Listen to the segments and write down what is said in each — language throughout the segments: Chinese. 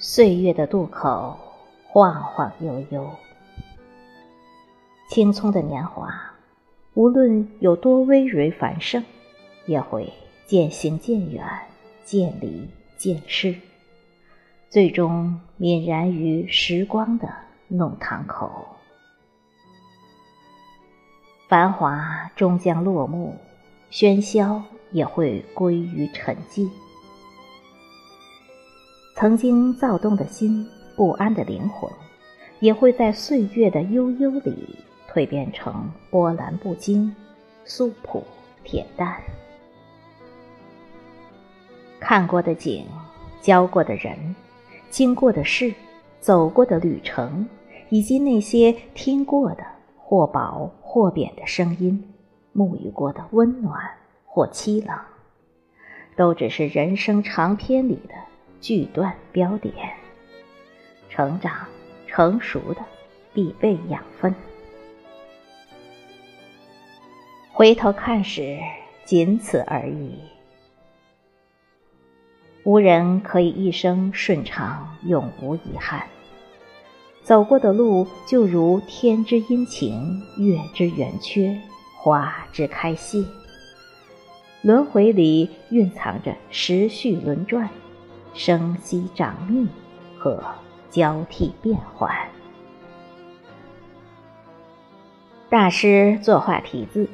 岁月的渡口，晃晃悠悠。青葱的年华，无论有多葳蕤繁盛，也会渐行渐远，渐离渐逝，最终泯然于时光的弄堂口。繁华终将落幕，喧嚣也会归于沉寂。曾经躁动的心，不安的灵魂，也会在岁月的悠悠里。蜕变成波澜不惊、素朴恬淡。看过的景，交过的人，经过的事，走过的旅程，以及那些听过的或薄或扁的声音，沐浴过的温暖或凄冷，都只是人生长篇里的句段标点。成长成熟的必备养分。回头看时，仅此而已。无人可以一生顺畅，永无遗憾。走过的路，就如天之阴晴，月之圆缺，花之开谢。轮回里蕴藏着时序轮转、生息长密和交替变换。大师作画题字。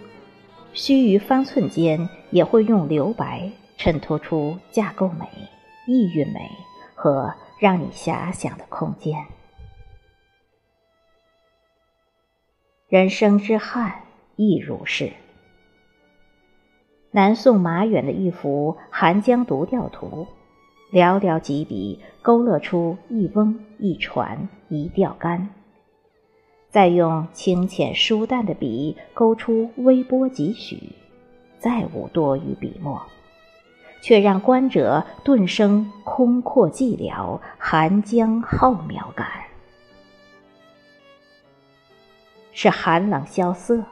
须臾方寸间，也会用留白衬托出架构美、意蕴美和让你遐想的空间。人生之憾亦如是。南宋马远的一幅《寒江独钓图》，寥寥几笔勾勒出一翁一船一钓竿。再用清浅疏淡的笔勾出微波几许，再无多余笔墨，却让观者顿生空阔寂寥、寒江浩渺感。是寒冷萧瑟，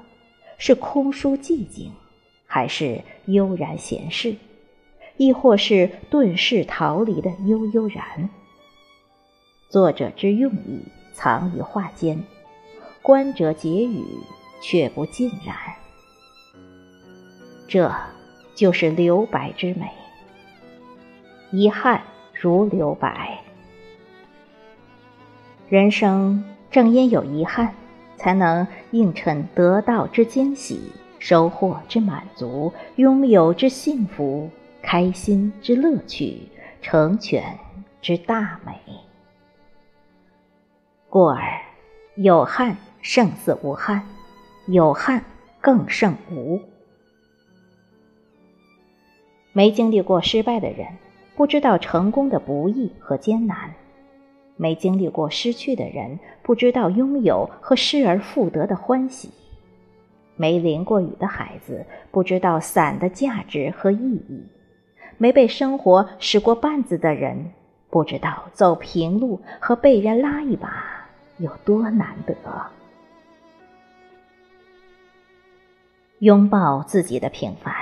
是空疏寂静，还是悠然闲适，亦或是遁世逃离的悠悠然？作者之用意藏于画间。观者解语，却不尽然。这就是留白之美。遗憾如留白，人生正因有遗憾，才能映衬得到之惊喜、收获之满足、拥有之幸福、开心之乐趣、成全之大美。故而有憾。胜似无憾，有憾更胜无。没经历过失败的人，不知道成功的不易和艰难；没经历过失去的人，不知道拥有和失而复得的欢喜；没淋过雨的孩子，不知道伞的价值和意义；没被生活使过绊子的人，不知道走平路和被人拉一把有多难得。拥抱自己的平凡，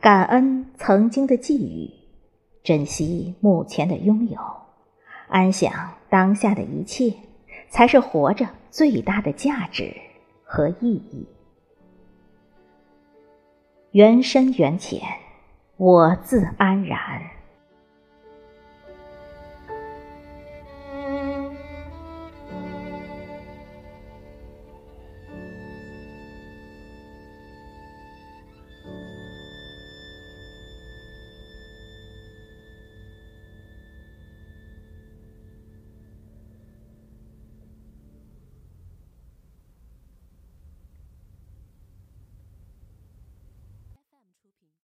感恩曾经的际遇，珍惜目前的拥有，安享当下的一切，才是活着最大的价值和意义。缘深缘浅，我自安然。